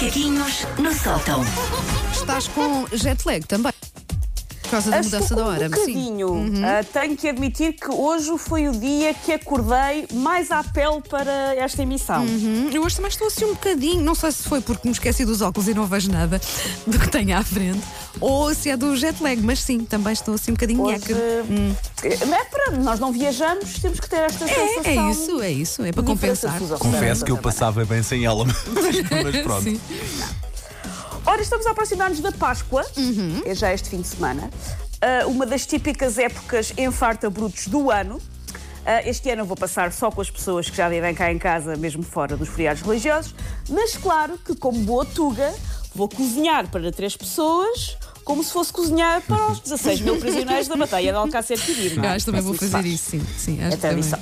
Macaquinhos no sótão. Estás com jet lag também. Por causa da Estou mudança da hora. Um sim. bocadinho. Ah, tenho que admitir que hoje foi o dia que acordei mais à pele para esta emissão. Hum, Eu hoje também estou assim um bocadinho. Não sei se foi porque me esqueci dos óculos e não vejo nada do que tenho à frente. Ou se é do jet lag, mas sim, também estou assim um bocadinho Hoje, nhaca. Não é para. Nós não viajamos, temos que ter esta sensação. É, é isso, é isso. É para compensar. Confesso que eu passava bem sem ela, mas pronto. Sim. Ora, estamos a aproximar-nos da Páscoa, Uhum. é já este fim de semana, Ah, uma das típicas épocas enfarta-brutos do ano. Ah, este ano eu vou passar só com as pessoas que já vivem cá em casa, mesmo fora dos feriados religiosos, mas claro que, como boa tuga, vou cozinhar para três pessoas. Como se fosse cozinhar para os 16 mil prisioneiros da batalha de Alcácer Quibir. Eu acho que também vou fazer faz. isso, sim. sim É acho também. tradição.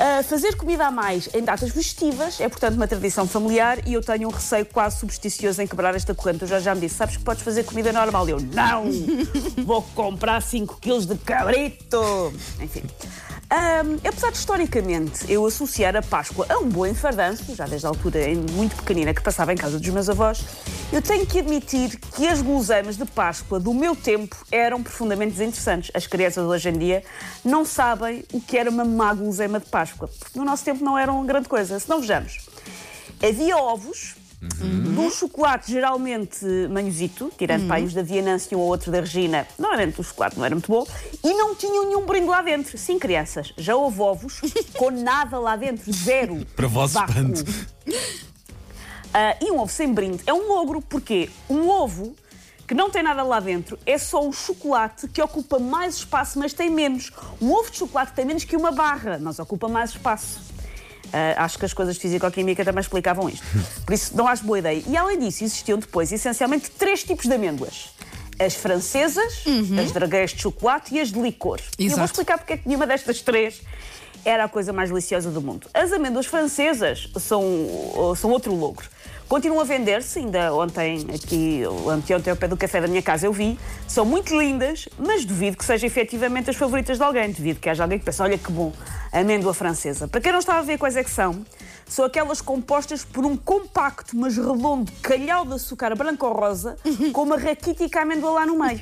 Ah, fazer comida a mais em datas festivas é, portanto, uma tradição familiar e eu tenho um receio quase supersticioso em quebrar esta corrente. Eu já, já me disse, sabes que podes fazer comida normal? Eu, não! Vou comprar 5 quilos de cabrito! Enfim. Ahm, apesar de historicamente eu associar a Páscoa a um bom enfardanço, já desde a altura muito pequenina que passava em casa dos meus avós, eu tenho que admitir que as guloseimas de Páscoa do meu tempo eram profundamente desinteressantes. As crianças hoje em dia não sabem o que era uma má guloseima de Páscoa, porque no nosso tempo não eram grande coisa. Se não vejamos, havia ovos, de um chocolate geralmente manhosito, tirando Uhum. pai os da Vianância e um ou outro da Regina, normalmente o chocolate não era muito bom, e não tinham nenhum brinde lá dentro. Sim, crianças, já houve ovos com nada lá dentro, zero. Para vosso Vácuo. espanto. Ah, e um ovo sem brinde é um logro, porque um ovo que não tem nada lá dentro é só um chocolate que ocupa mais espaço, mas tem menos. Um ovo de chocolate tem menos que uma barra, mas ocupa mais espaço. Ah, acho que as coisas de físico-química também explicavam isto. Por isso, não acho boa ideia. E além disso, existiam depois, essencialmente, três tipos de amêndoas. As francesas, as dragueias de chocolate e as de licor. E eu vou Exato. explicar porque é que nenhuma destas três era a coisa mais deliciosa do mundo. As amêndoas francesas são, são outro logro. Continuam a vender-se, ainda ontem, aqui, anteontem, ao pé do café da minha casa, eu vi. São muito lindas, mas duvido que sejam efetivamente as favoritas de alguém. Duvido que haja alguém que pense, olha que bom, amêndoa francesa. Para quem não estava a ver quais é que são, são aquelas compostas por um compacto, mas redondo calhau de açúcar branco ou rosa, com uma raquítica amêndoa lá no meio.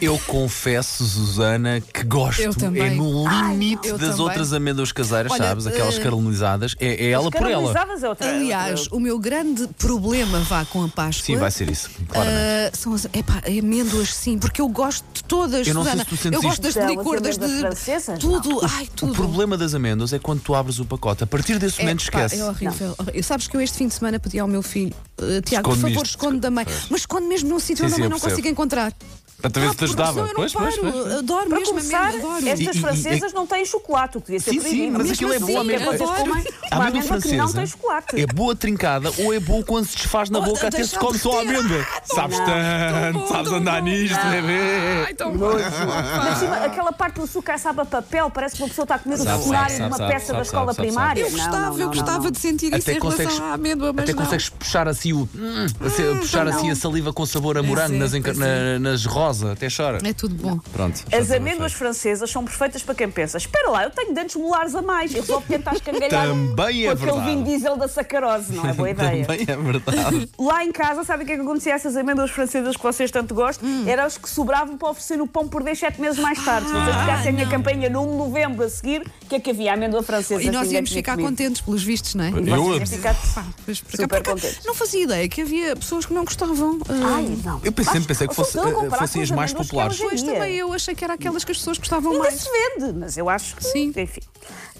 Eu confesso, Susana, que gosto. Eu também. É no limite eu das também. outras amêndoas caseiras, Olha, sabes? Aquelas eh, caramelizadas. É, é ela por ela. É outra. Aliás, outra- o meu grande problema vá com a Páscoa. Sim, vai ser isso, claramente. ah, são as epá, amêndoas, sim, porque eu gosto de todas, Eu não sei Susana. se tu sentes eu gosto das de as licor, das de. francesas, Tudo, ai, tudo. O problema das amêndoas é quando tu abres o pacote. A partir desse É, momento pá, esquece. É horrível. Sabes que eu este fim de semana pedi ao meu filho, eh, Tiago, por favor, isto. esconde da mãe. Mas esconde mesmo num sítio onde a mãe não consiga encontrar. Para Ah, se te ajudava. eu não Pois, pois, paro. pois. Adoro Para mesmo começar, adoro. estas E- e- e- francesas não têm chocolate, o que devia ser Sim, proibido. sim, mas Mesmo aquilo é assim, boa amêndoa. A amêndoa amêndoa que não tem chocolate. é boa trincada ou é boa quando se desfaz na Oh, boca até se come só a amêndoa. Ah, Sabes tanto, sabes andar nisto, bebê. Ai, tão bom. Cima, aquela parte do açúcar sabe a papel, parece que uma pessoa está a comer o cenário de uma peça da escola primária. Eu gostava, eu gostava de sentir isso Até em consegues, relação à amêndoa, mas até consegues puxar assim o. hum, assim, puxar assim a saliva com sabor a morango nas, enca- é. até chora. É tudo bom. Pronto. já As amêndoas feito. francesas são perfeitas para quem pensa: espera lá, eu tenho dentes molares a mais, eu só tentar escangalhar Também com é aquele verdade. vinho diesel da sacarose, não é boa ideia. Também é verdade. Lá em casa, sabe o que é que acontecia a essas amêndoas francesas que vocês tanto gostam? Hum. Eram as que sobravam para oferecer no pão por 10, 7 meses mais tarde. Se vocês Ah, ficassem a minha campanha no 1 de novembro a seguir, o que é que havia? Amêndoa francesa. E nós ninguém íamos ficar contentes pelos vistos, não é? Eu Pá, pois, por Super acaso- por acaso, contentes. Não fazia ideia que havia pessoas que não gostavam. ah, Ai, não. Eu pensei- Mas, pensei que fosse- eh, comparar fossem os mais que populares. Pois também eu achei que era aquelas que as pessoas gostavam Ainda mais. se vende, mas eu acho que. Sim. Enfim.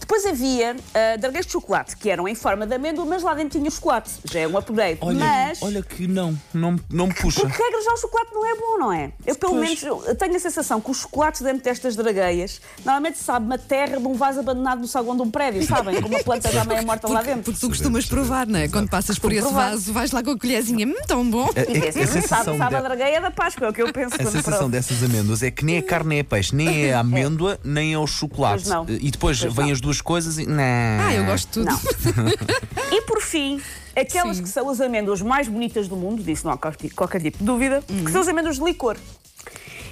Depois havia uh, de chocolate, que eram em forma de amêndoa, mas lá dentro tinha chocolate. Já é um upgrade. Olha, mas. olha que não, não, não me puxa. Porque regra já o chocolate não é bom, não é? Eu pelo Pois. menos eu tenho a sensação que o chocolate dentro destas dragueias normalmente sabe uma terra de um vaso abandonado no saguão de um prédio, sabem? Com uma planta já meio morta lá dentro. Porque tu costumas provar, não é? Quando passas por esse vaso, vais lá com a colherzinha. Hum, tão bom. A, E a- pensa, a sabe, sensação, sabe a dragueia da Páscoa, é o que eu penso. a sensação dessas amêndoas é que nem é carne nem é peixe, nem é a amêndoa, nem é o chocolate. Pois não. E depois Pois vêm não. as duas coisas e. Não. Ah, eu gosto de tudo. Não. E por fim, aquelas Sim. que são as amêndoas mais bonitas do mundo, disso não há qualquer qualquer tipo de dúvida, que são as amêndoas de licor.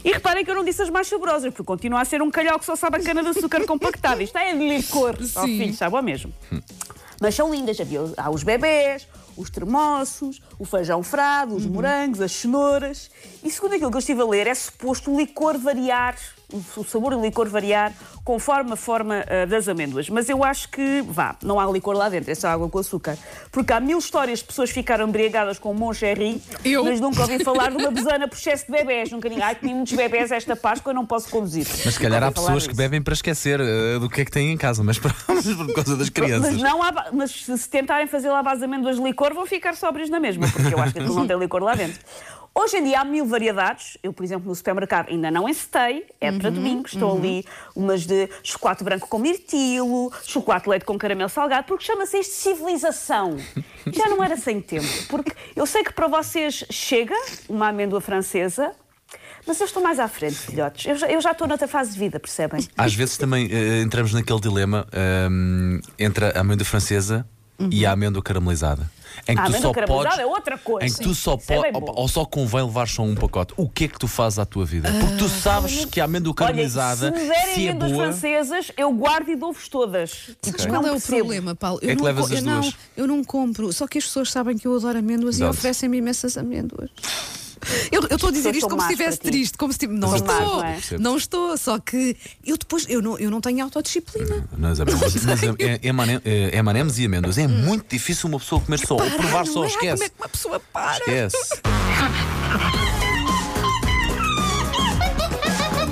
E reparem que eu não disse as mais saborosas, porque continua a ser um calhau que só sabe a cana de açúcar compactada. Isto é de licor. Sim. filho, sabe ao mesmo. Mas são lindas. Havia, há os bebés, os termossos, o feijão frado, os morangos, as cenouras. E segundo aquilo que eu estive a ler, é suposto o licor variar, o sabor do licor variar conforme a forma uh, das amêndoas. Mas eu acho que, vá, não há licor lá dentro, é só água com açúcar. Porque há mil histórias de pessoas que ficaram embriagadas com Moncherry, Eu? mas nunca ouvi falar de uma besana por excesso de bebés. Nunca ninguém, ai, comi muitos bebés esta Páscoa, não posso conduzir. Mas se calhar há pessoas que bebem para esquecer eh, do que é que têm em casa, mas por, mas por causa das crianças. Mas, não há, mas se tentarem fazer lá base de amêndoas de licor, vão ficar sóbrios na mesma, porque eu acho que aquilo não tem licor lá dentro. Hoje em dia há mil variedades. Eu, por exemplo, no supermercado ainda não encetei, é para domingo. Estou ali umas de chocolate branco com mirtilo, chocolate leite com caramelo salgado, porque chama-se isto de civilização. Já não era sem tempo, porque eu sei que para vocês chega uma amêndoa francesa, mas eu estou mais à frente, filhotes. Eu já, eu já estou noutra fase de vida, percebem? Às vezes também eh, entramos naquele dilema ehm, entre a amêndoa francesa e a amêndoa caramelizada. Em que A tu amêndoa só caramelizada podes, é outra coisa. Em que tu só é podes. Ou só convém levar só um pacote. O que é que tu fazes à tua vida? Porque tu sabes que a amêndoa Olha, caramelizada, se me derem se é amêndoas boa. francesas, eu guardo e dou-vos todas. Sabes Não qual é o percebo. problema, Paulo? Eu É que não, levas as eu não, duas. eu não compro. Só que as pessoas sabem que eu adoro amêndoas e Dá-te. oferecem-me imensas amênas. Eu estou a dizer isto como se estivesse triste, como se tive- não estou, não é? Não estou, só que eu depois eu não, eu não tenho autodisciplina. Nas amêndoas, nas am- é- é é M&M's e amêndoas. É muito difícil uma pessoa comer só, ou Parar, provar só, é? Ai, Como é esquece. que uma pessoa para? Esquece.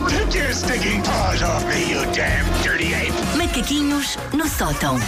Take your stinking paws off me, you damn dirty ape! Macaquinhos no sótão.